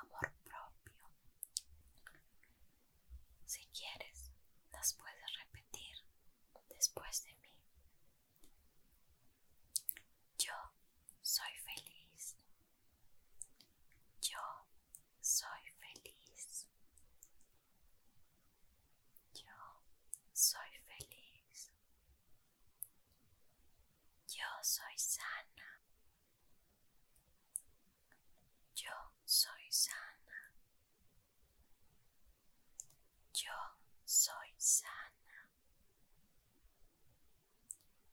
Amor propio. Si quieres, las puedes repetir después de mí. Yo soy feliz. Yo soy feliz. Yo soy feliz. Yo soy sana. Yo soy sana. Yo soy sana.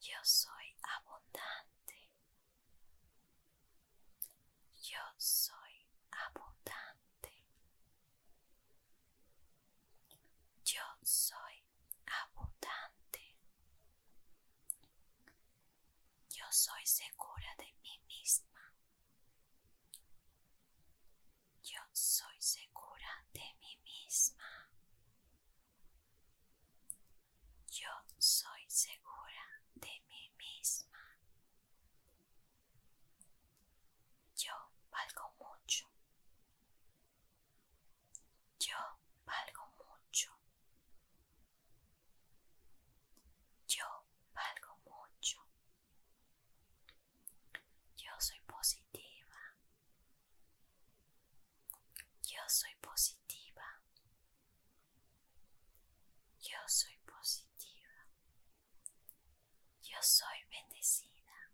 Yo soy abundante. Yo soy abundante. Yo soy abundante. Yo soy segura de mí misma. Yo soy segura de mí misma. Yo soy segura de mí misma. Yo valgo mucho. Yo valgo mucho. Yo valgo mucho. Yo soy positiva. Yo soy positiva. Yo soy positiva. Yo soy bendecida.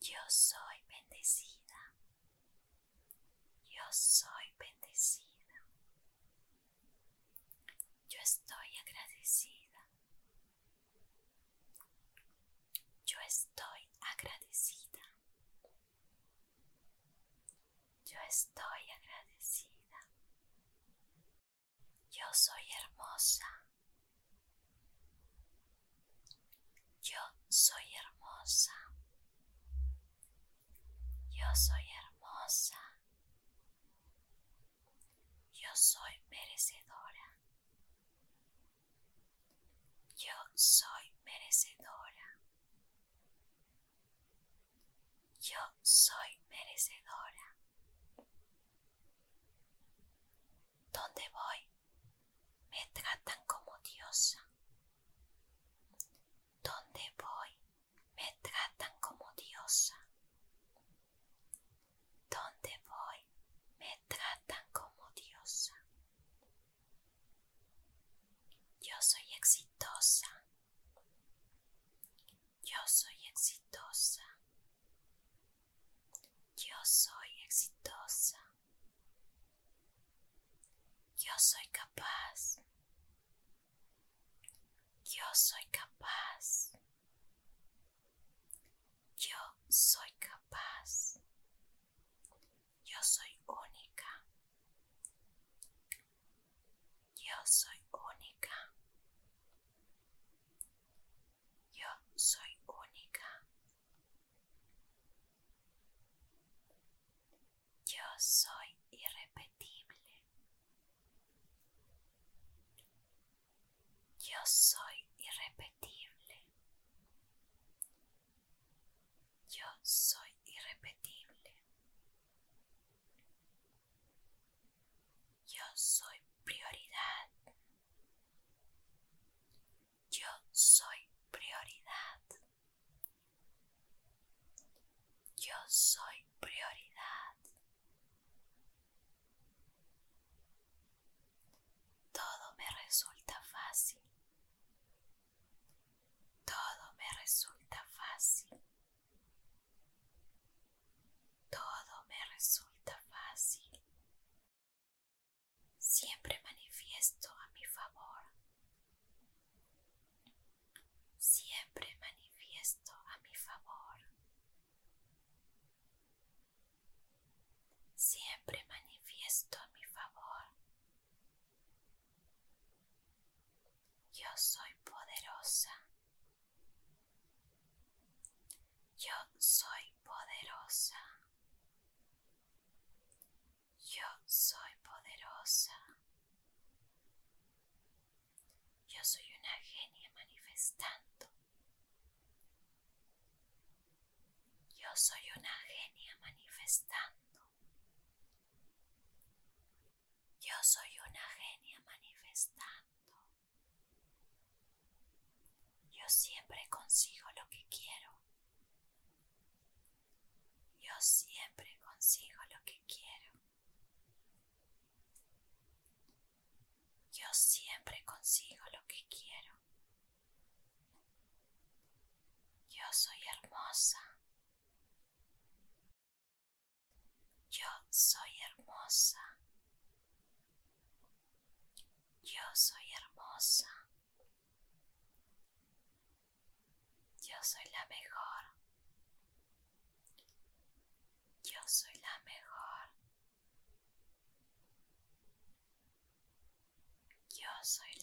Yo soy bendecida. Yo soy bendecida. Yo estoy agradecida. Yo estoy agradecida. Yo estoy agradecida. Yo soy hermosa. Yo soy hermosa. Yo soy hermosa. Yo soy merecedora. Yo soy merecedora. Yo soy merecedora. Soy capaz. Yo soy capaz. Yo soy capaz. Yo soy única. Yo soy única. Yo soy única. Yo soy Yo soy irrepetible. Yo soy irrepetible. Yo soy prioridad. Yo soy prioridad. Yo soy prioridad. Todo me resulta Yo soy poderosa. Yo soy poderosa. Yo soy poderosa. Yo soy una genia manifestando. Yo soy una genia manifestando. Yo soy una genia manifestando. Yo siempre consigo lo que quiero. Yo siempre consigo lo que quiero. Yo siempre consigo lo que quiero. Yo soy hermosa. Yo soy hermosa. Yo soy hermosa. Yo soy la mejor. Yo soy la mejor. Yo soy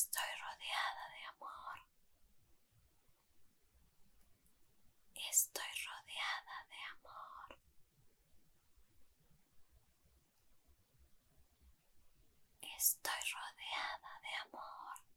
Estoy rodeada de amor. Estoy rodeada de amor. Estoy rodeada de amor.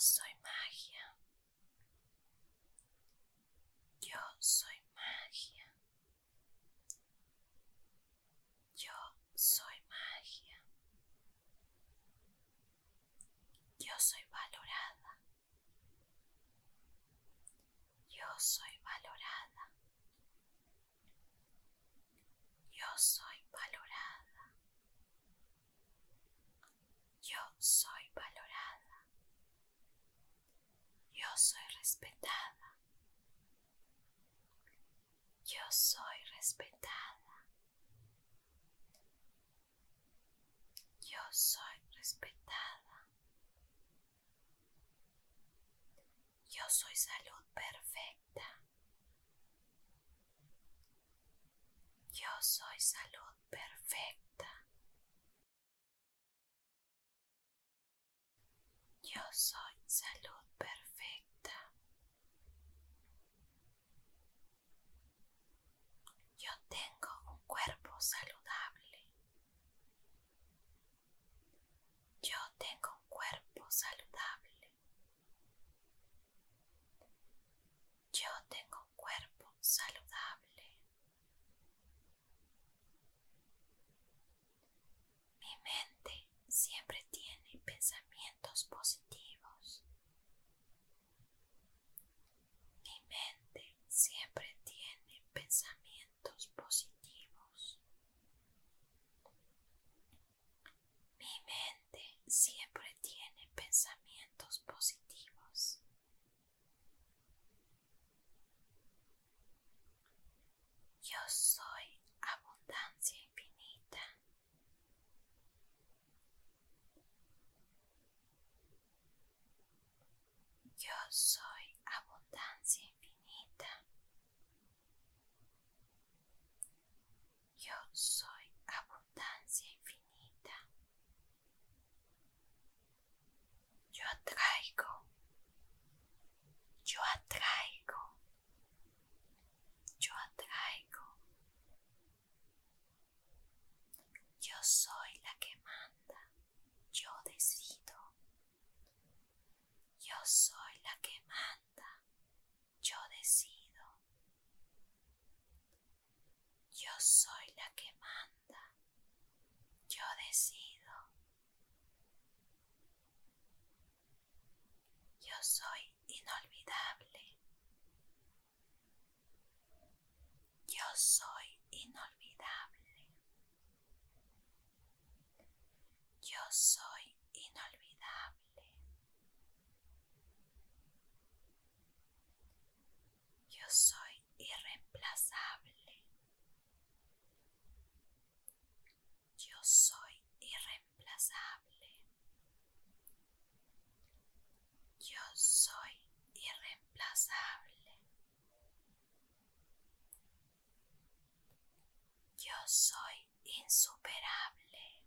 Soy magia. Yo soy magia. Yo soy magia. Yo soy valorada. Yo soy valorada. Yo soy valorada. Yo soy valorada. Yo soy respetada. Yo soy respetada. Yo soy respetada. Yo soy salud perfecta. Yo soy salud perfecta. Yo soy salud perfecta. Yo tengo un cuerpo saludable. Yo tengo un cuerpo saludable. Yo tengo soy abundancia infinita. Yo soy abundancia infinita. Yo atraigo. Yo atraigo. Yo atraigo. Yo soy la que manda. Yo decido. Yo soy la que manda. Yo decido. Yo soy la que manda. Yo decido. Yo soy inolvidable. Yo soy inolvidable. Yo soy inolvidable. Yo soy irreemplazable. Yo soy irreemplazable. Yo soy irreemplazable. Yo soy insuperable.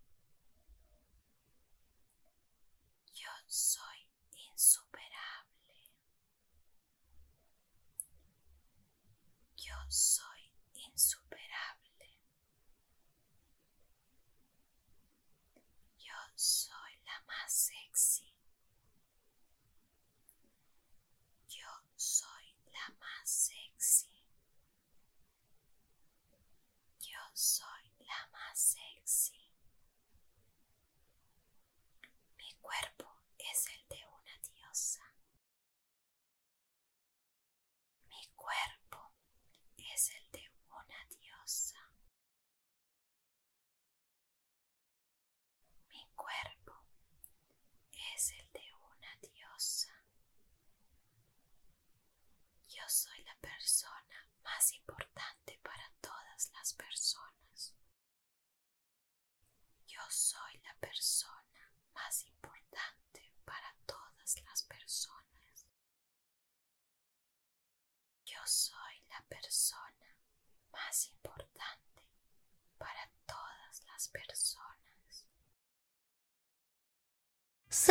Yo soy insuperable. Yo soy insuperable. Yo soy la más sexy. Yo soy la más sexy. Yo soy la más sexy. Mi cuerpo es el de una diosa.